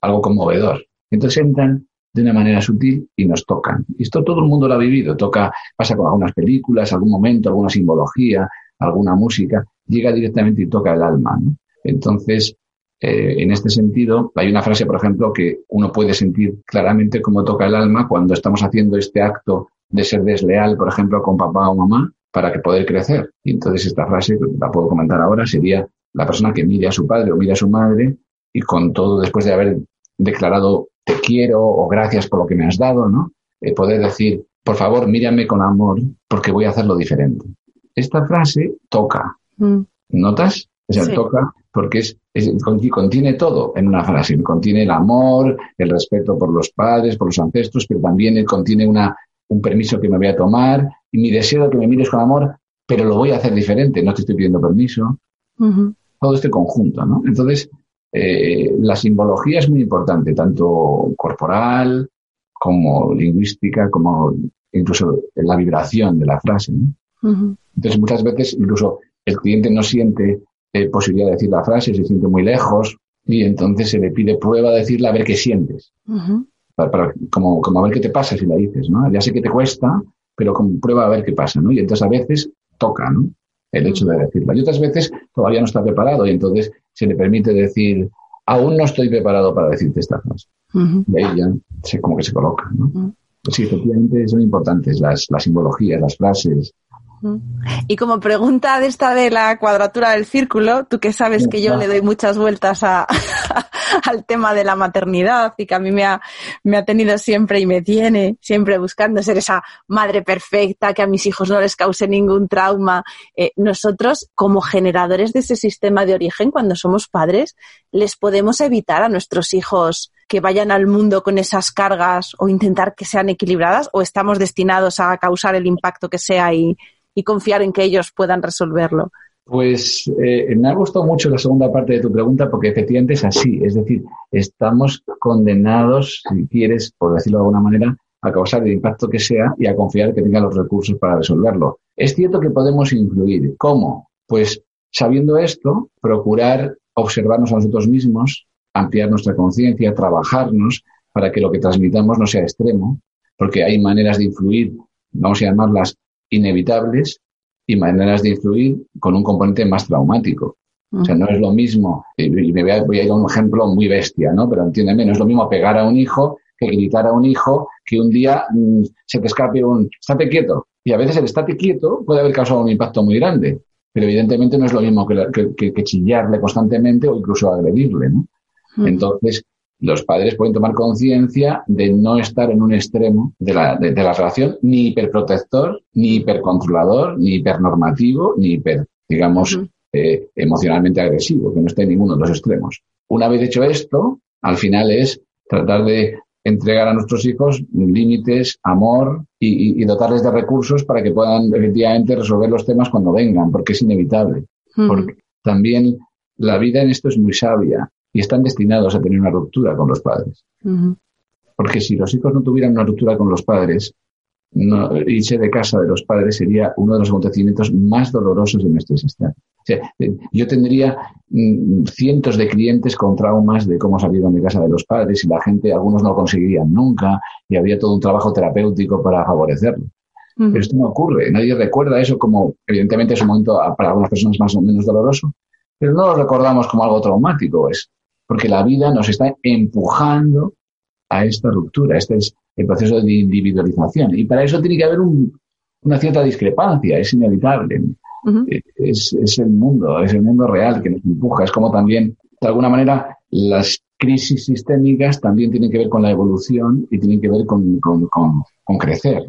algo conmovedor. Entonces entran de una manera sutil y nos tocan. Esto todo el mundo lo ha vivido. Toca, pasa con algunas películas, algún momento, alguna simbología, alguna música, llega directamente y toca el alma. Entonces, eh, en este sentido, hay una frase, por ejemplo, que uno puede sentir claramente cómo toca el alma cuando estamos haciendo este acto de ser desleal, por ejemplo, con papá o mamá, para que poder crecer. Y entonces esta frase, la puedo comentar ahora, sería la persona que mire a su padre o mire a su madre y con todo después de haber declarado te quiero o gracias por lo que me has dado, ¿no? Eh, poder decir, por favor, mírame con amor porque voy a hacerlo diferente. Esta frase toca. Mm. ¿Notas? O sea, toca porque es, contiene todo en una frase. Contiene el amor, el respeto por los padres, por los ancestros, pero también contiene una, un permiso que me voy a tomar y mi deseo de que me mires con amor, pero lo voy a hacer diferente. No te estoy pidiendo permiso. Todo este conjunto, ¿no? Entonces, eh, la simbología es muy importante, tanto corporal como lingüística, como incluso la vibración de la frase. Entonces, muchas veces, incluso el cliente no siente eh, posibilidad de decir la frase, se siente muy lejos y entonces se le pide prueba de decirla a ver qué sientes. para, como, como, a ver qué te pasa si la dices, ¿no? Ya sé que te cuesta, pero como prueba a ver qué pasa, ¿no? Y entonces a veces toca, ¿no? El hecho de decirla. Y otras veces todavía no está preparado y entonces se le permite decir, aún no estoy preparado para decirte esta frase. Y ahí ya se, como que se coloca, ¿no? Sí, efectivamente son importantes las, las simbologías, las frases, y como pregunta de esta de la cuadratura del círculo, tú que sabes que yo le doy muchas vueltas a, al tema de la maternidad y que a mí me ha, me ha tenido siempre y me tiene siempre buscando ser esa madre perfecta, que a mis hijos no les cause ningún trauma. Eh, nosotros, como generadores de ese sistema de origen, cuando somos padres, les podemos evitar a nuestros hijos que vayan al mundo con esas cargas o intentar que sean equilibradas o estamos destinados a causar el impacto que sea y, y confiar en que ellos puedan resolverlo? Pues eh, me ha gustado mucho la segunda parte de tu pregunta porque efectivamente es así. Es decir, estamos condenados, si quieres, por decirlo de alguna manera, a causar el impacto que sea y a confiar que tenga los recursos para resolverlo. Es cierto que podemos influir. ¿Cómo? Pues sabiendo esto, procurar observarnos a nosotros mismos, ampliar nuestra conciencia, trabajarnos para que lo que transmitamos no sea extremo, porque hay maneras de influir, vamos a llamarlas inevitables y maneras de influir con un componente más traumático. O sea, no es lo mismo, y me voy a, voy a, ir a un ejemplo muy bestia, ¿no? Pero entiéndeme, no es lo mismo pegar a un hijo que gritar a un hijo que un día mm, se te escape un estate quieto. Y a veces el estate quieto puede haber causado un impacto muy grande, pero evidentemente no es lo mismo que, que, que chillarle constantemente o incluso agredirle, ¿no? Entonces, los padres pueden tomar conciencia de no estar en un extremo de la, de, la, relación, ni hiperprotector, ni hipercontrolador, ni hipernormativo, ni hiper, digamos, eh, emocionalmente agresivo, que no esté en ninguno de los extremos. Una vez hecho esto, al final es tratar de entregar a nuestros hijos límites, amor y, y, dotarles de recursos para que puedan efectivamente resolver los temas cuando vengan, porque es inevitable. Porque también la vida en esto es muy sabia y están destinados a tener una ruptura con los padres. Porque si los hijos no tuvieran una ruptura con los padres, no, irse de casa de los padres sería uno de los acontecimientos más dolorosos de nuestra existencia. Eh, yo tendría mm, cientos de clientes con traumas de cómo salieron de casa de los padres y la gente, algunos no lo conseguirían nunca y había todo un trabajo terapéutico para favorecerlo. Pero esto no ocurre, nadie recuerda eso como, evidentemente es un momento para algunas personas más o menos doloroso, pero no lo recordamos como algo traumático. Es, porque la vida nos está empujando a esta ruptura. Este es el proceso de individualización. Y para eso tiene que haber una cierta discrepancia, es inevitable. Eh, es, el mundo, es el mundo real que nos empuja. Es como también, de alguna manera, las crisis sistémicas también tienen que ver con la evolución y tienen que ver con, crecer.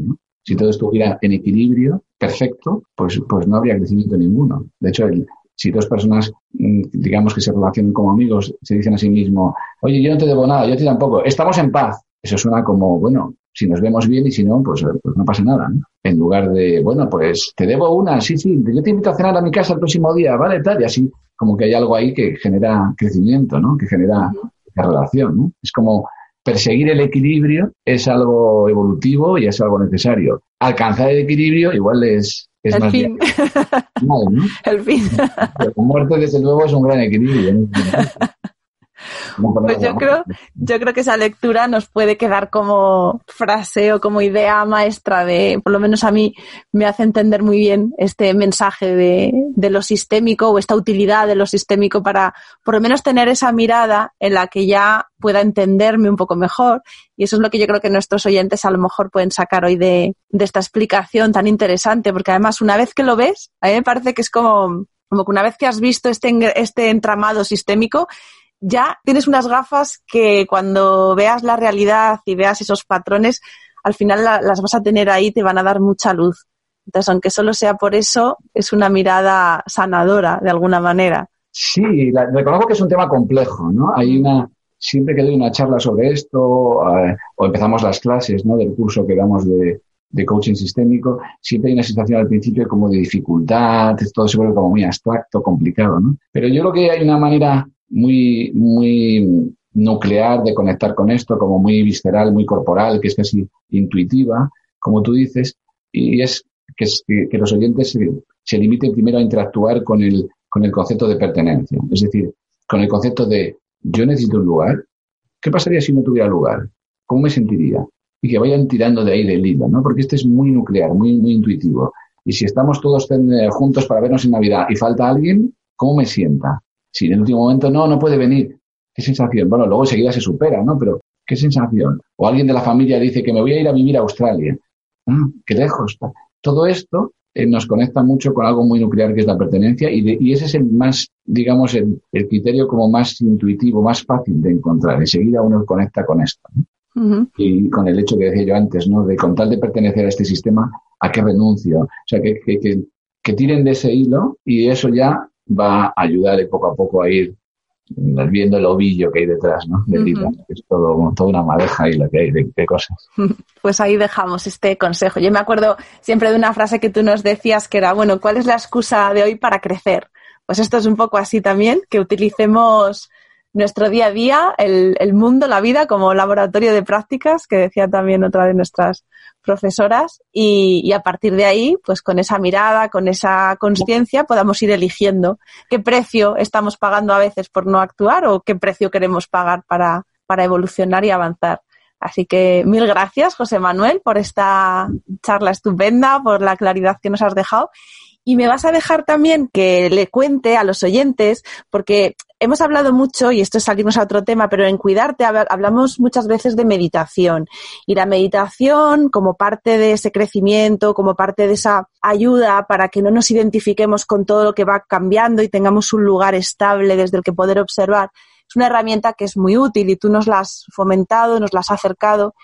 Si todo estuviera en equilibrio perfecto, pues, pues no habría crecimiento ninguno. De hecho, el, si dos personas, mm, digamos que se relacionan como amigos, se dicen a sí mismo, oye, yo no te debo nada, yo te tampoco, estamos en paz. Eso suena como, bueno, si nos vemos bien y si no, pues, pues no pasa nada. En lugar de, bueno, pues te debo una, sí, sí, yo te invito a cenar a mi casa el próximo día, ¿vale? Tal, y así como que hay algo ahí que genera crecimiento, ¿no? Que genera relación, ¿no? Es como perseguir el equilibrio es algo evolutivo y es algo necesario. Alcanzar el equilibrio igual es, el fin. El fin. La muerte, desde luego, es un gran equilibrio. Pues yo creo, yo creo que esa lectura nos puede quedar como frase o como idea maestra de, por lo menos a mí, me hace entender muy bien este mensaje de, de lo sistémico o esta utilidad de lo sistémico para, por lo menos, tener esa mirada en la que ya pueda entenderme un poco mejor. Y eso es lo que yo creo que nuestros oyentes a lo mejor pueden sacar hoy de, de esta explicación tan interesante, porque además una vez que lo ves, a mí me parece que es como, como que una vez que has visto este, este entramado sistémico, ya tienes unas gafas que cuando veas la realidad y veas esos patrones, al final las vas a tener ahí, te van a dar mucha luz. Entonces, aunque solo sea por eso, es una mirada sanadora de alguna manera. Sí, reconozco que es un tema complejo, ¿no? Hay una, siempre que doy una charla sobre esto, eh, o empezamos las clases, ¿no? Del curso que damos de, de coaching sistémico, siempre hay una situación al principio como de dificultad, todo se vuelve como muy abstracto, complicado, ¿no? Pero yo creo que hay una manera muy, muy nuclear de conectar con esto, como muy visceral, muy corporal, que es casi intuitiva, como tú dices, y es que, que, los oyentes se limite primero a interactuar con el, con el concepto de pertenencia. Es decir, con el concepto de yo necesito un lugar. ¿Qué pasaría si no tuviera lugar? ¿Cómo me sentiría? Y que vayan tirando de ahí del hilo, ¿no? Porque este es muy nuclear, muy, muy intuitivo. Y si estamos todos juntos para vernos en Navidad y falta alguien, ¿cómo me sienta? Si en el último momento no, no puede venir. ¿Qué sensación? Bueno, luego enseguida se supera, ¿no? Pero ¿qué sensación? O alguien de la familia dice que me voy a ir a vivir a Australia. Ah, qué lejos. Todo esto eh, nos conecta mucho con algo muy nuclear que es la pertenencia y, y ese es el más, digamos, el, el, criterio como más intuitivo, más fácil de encontrar. Enseguida uno conecta con esto. Y con el hecho que decía yo antes, ¿no? De con tal de pertenecer a este sistema, ¿a qué renuncio? O sea, que, que, que, que tiren de ese hilo y eso ya va a ayudar poco a poco a ir viendo el ovillo que hay detrás, ¿no? De Es todo, toda una madeja y la que hay de, cosas. Pues ahí dejamos este consejo. Yo me acuerdo siempre de una frase que tú nos decías que era, bueno, ¿cuál es la excusa de hoy para crecer? Pues esto es un poco así también, que utilicemos nuestro día a día, el, el mundo, la vida como laboratorio de prácticas, que decía también otra de nuestras profesoras y, a partir de ahí, pues con esa mirada, con esa conciencia, podamos ir eligiendo qué precio estamos pagando a veces por no actuar o qué precio queremos pagar para, para evolucionar y avanzar. Así que mil gracias, José Manuel, por esta charla estupenda, por la claridad que nos has dejado. Y me vas a dejar también que le cuente a los oyentes, porque hemos hablado mucho, y esto es salirnos a otro tema, pero en cuidarte hablamos muchas veces de meditación. Y la meditación, como parte de ese crecimiento, como parte de esa ayuda para que no nos identifiquemos con todo lo que va cambiando y tengamos un lugar estable desde el que poder observar, es una herramienta que es muy útil y tú nos la has fomentado, nos la has acercado.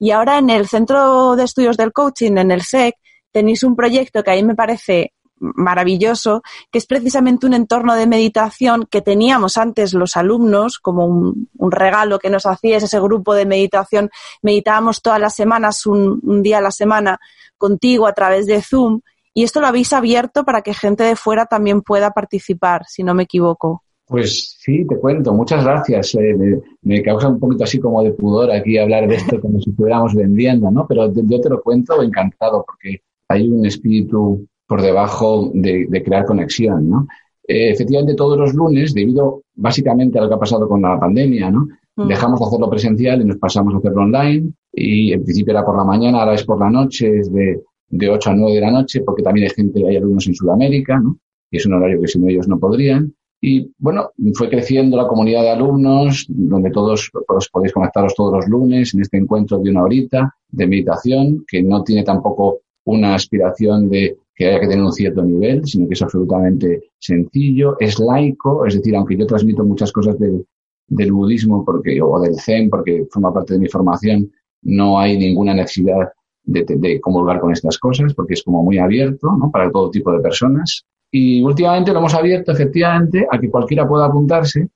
Y ahora en el Centro de Estudios del Coaching, en el CEC, tenéis un proyecto que a mí me parece maravilloso, que es precisamente un entorno de meditación que teníamos antes los alumnos, como un, regalo que nos hacía ese grupo de meditación. Meditábamos todas las semanas, un, día a la semana, contigo a través de Zoom. Y esto lo habéis abierto para que gente de fuera también pueda participar, si no me equivoco. Pues sí, te cuento, muchas gracias. Eh, me, causa un poquito así como de pudor aquí hablar de esto como si estuviéramos vendiendo, ¿no? Pero yo te lo cuento encantado porque hay un espíritu por debajo de, crear conexión, ¿no? Eh, efectivamente, todos los lunes, debido básicamente a lo que ha pasado con la pandemia, ¿no? Mm. Dejamos de hacerlo presencial y nos pasamos a hacerlo online. Y en principio era por la mañana, ahora es por la noche, es de, de 8 a 9 de la noche, porque también hay gente, hay alumnos en Sudamérica, ¿no? Y es un horario que sin ellos no podrían. Y bueno, fue creciendo la comunidad de alumnos, donde todos pues, podéis conectaros todos los lunes en este encuentro de una horita de meditación, que no tiene tampoco una aspiración de que haya que tener un cierto nivel, sino que es absolutamente sencillo, es laico, es decir, aunque yo transmito muchas cosas del, budismo porque, o del zen, porque forma parte de mi formación, no hay ninguna necesidad de, de, comulgar con estas cosas, porque es como muy abierto ¿no? para todo tipo de personas. Y últimamente lo hemos abierto efectivamente a que cualquiera pueda apuntarse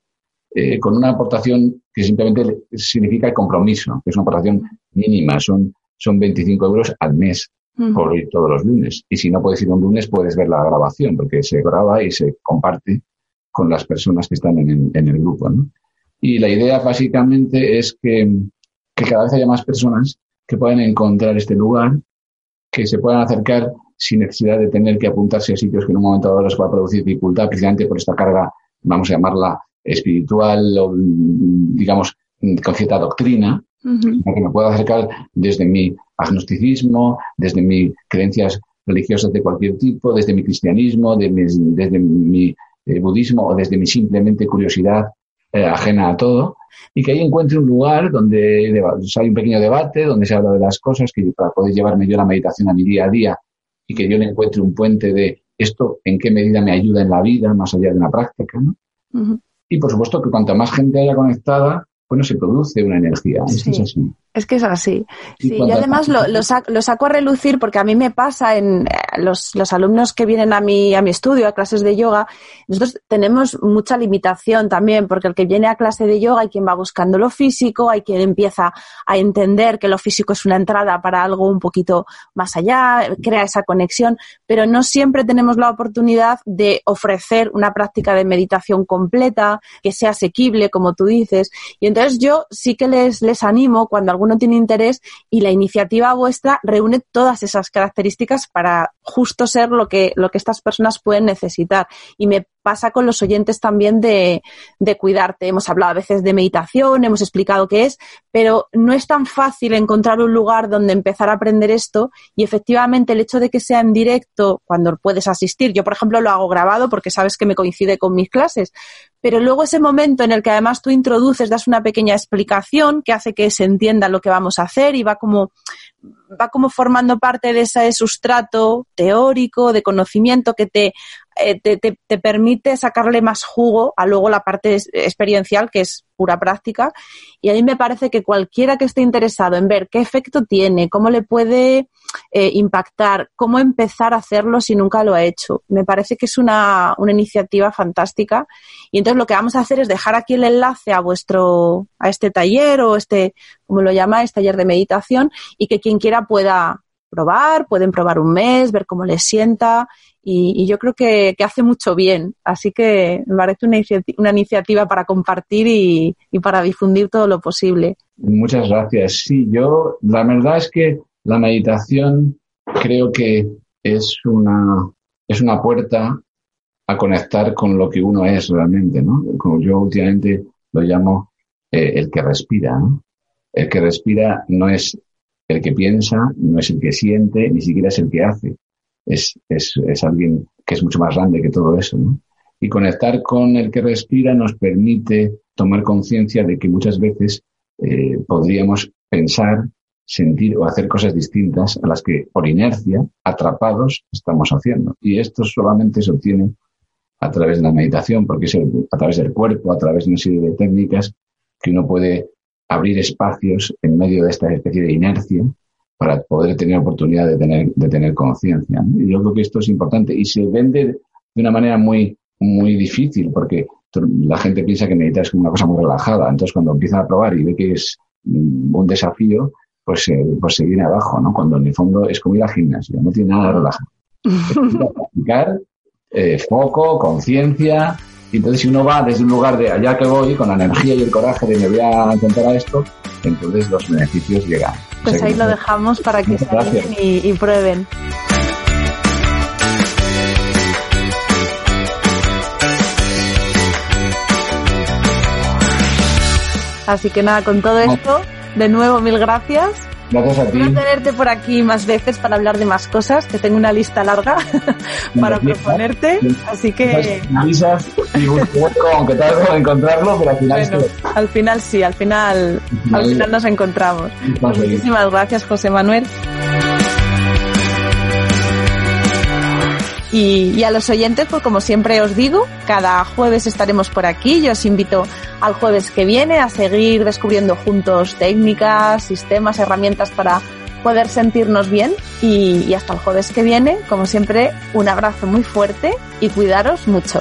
eh, con una aportación que simplemente significa el compromiso, que es una aportación mínima, son, son 25 euros al mes por ir todos los lunes. Y si no puedes ir un lunes, puedes ver la grabación, porque se graba y se comparte con las personas que están en, el grupo. Y la idea básicamente es que, que cada vez haya más personas que puedan encontrar este lugar, que se puedan acercar sin necesidad de tener que apuntarse a sitios que en un momento dado les va a producir dificultad, precisamente por esta carga, vamos a llamarla espiritual o, digamos, con cierta doctrina, que me pueda acercar desde mi agnosticismo, desde mis creencias religiosas de cualquier tipo, desde mi cristianismo, desde mi eh, budismo o desde mi simplemente curiosidad eh, ajena a todo, y que ahí encuentre un lugar donde hay un pequeño debate, donde se habla de las cosas, que para poder llevarme yo la meditación a mi día a día y que yo le encuentre un puente de esto en qué medida me ayuda en la vida, más allá de una práctica. ¿no? Y por supuesto que cuanta más gente haya conectada, bueno, se produce una energía. Es, es así. Es que es así. Y, sí, además lo, lo, saco, a relucir porque a mí me pasa en eh, los, los, alumnos que vienen a mi, a mi estudio, a clases de yoga, nosotros tenemos mucha limitación también, porque el que viene a clase de yoga hay quien va buscando lo físico, hay quien empieza a entender que lo físico es una entrada para algo un poquito más allá, crea esa conexión, pero no siempre tenemos la oportunidad de ofrecer una práctica de meditación completa, que sea asequible, como tú dices. Y entonces yo sí que les, les animo cuando alguno tiene interés y la iniciativa vuestra reúne todas esas características para justo ser lo que, lo que estas personas pueden necesitar. Y me pasa con los oyentes también de, de, cuidarte. Hemos hablado a veces de meditación, hemos explicado qué es, pero no es tan fácil encontrar un lugar donde empezar a aprender esto y efectivamente el hecho de que sea en directo, cuando puedes asistir, yo por ejemplo lo hago grabado porque sabes que me coincide con mis clases, pero luego ese momento en el que además tú introduces, das una pequeña explicación que hace que se entienda lo que vamos a hacer y va como va como formando parte de ese sustrato teórico, de conocimiento que te, eh, te, te, permite sacarle más jugo a luego la parte experiencial, que es pura práctica. Y a mí me parece que cualquiera que esté interesado en ver qué efecto tiene, cómo le puede eh, impactar, cómo empezar a hacerlo si nunca lo ha hecho, me parece que es una, una iniciativa fantástica. Y entonces lo que vamos a hacer es dejar aquí el enlace a vuestro, a este taller o este, como lo llamáis, taller de meditación, y que quien quiera pueda probar, pueden probar un mes, ver cómo les sienta y, yo creo que, hace mucho bien. Así que me parece una, una iniciativa para compartir y, y, para difundir todo lo posible. Muchas gracias. Sí, yo la verdad es que la meditación creo que es una, es una puerta a conectar con lo que uno es realmente, ¿no? Como yo últimamente lo llamo eh, el que respira, ¿no? El que respira no es el que piensa, no es el que siente, ni siquiera es el que hace. Es, es, es alguien que es mucho más grande que todo eso, ¿no? Y conectar con el que respira nos permite tomar conciencia de que muchas veces eh, podríamos pensar, sentir o hacer cosas distintas a las que por inercia, atrapados, estamos haciendo. Y esto solamente se obtiene a través de la meditación, porque es a través del cuerpo, a través de una serie de técnicas que uno puede abrir espacios en medio de esta especie de inercia para poder tener oportunidad de tener, de tener conciencia. Y yo creo que esto es importante y se vende de una manera muy, muy difícil porque la gente piensa que meditar es como una cosa muy relajada. Entonces, cuando empieza a probar y ve que es mm, un desafío, pues, eh, pues se viene abajo, ¿no? Cuando en el fondo es como ir al gimnasio, no tiene nada de relajado. Practicar, eh, foco, conciencia, entonces si uno va desde un lugar de allá que voy, con la energía y el coraje de me voy a intentar a esto, entonces los beneficios llegan. Pues ahí lo dejamos para que se y, y prueben. Así que nada, con todo esto, de nuevo mil gracias Gracias a ti. Espero tenerte por aquí más veces para hablar de más cosas, que tengo una lista larga para proponerte, así que... y aunque tarde en encontrarlo, pero al final... Bueno, al final sí, al final, al final nos encontramos. Muchísimas gracias, José Manuel. Y, a los oyentes, pues como siempre os digo, cada jueves estaremos por aquí. Yo os invito al jueves que viene a seguir descubriendo juntos técnicas, sistemas, herramientas para poder sentirnos bien. Y, y hasta el jueves que viene, como siempre, un abrazo muy fuerte y cuidaros mucho.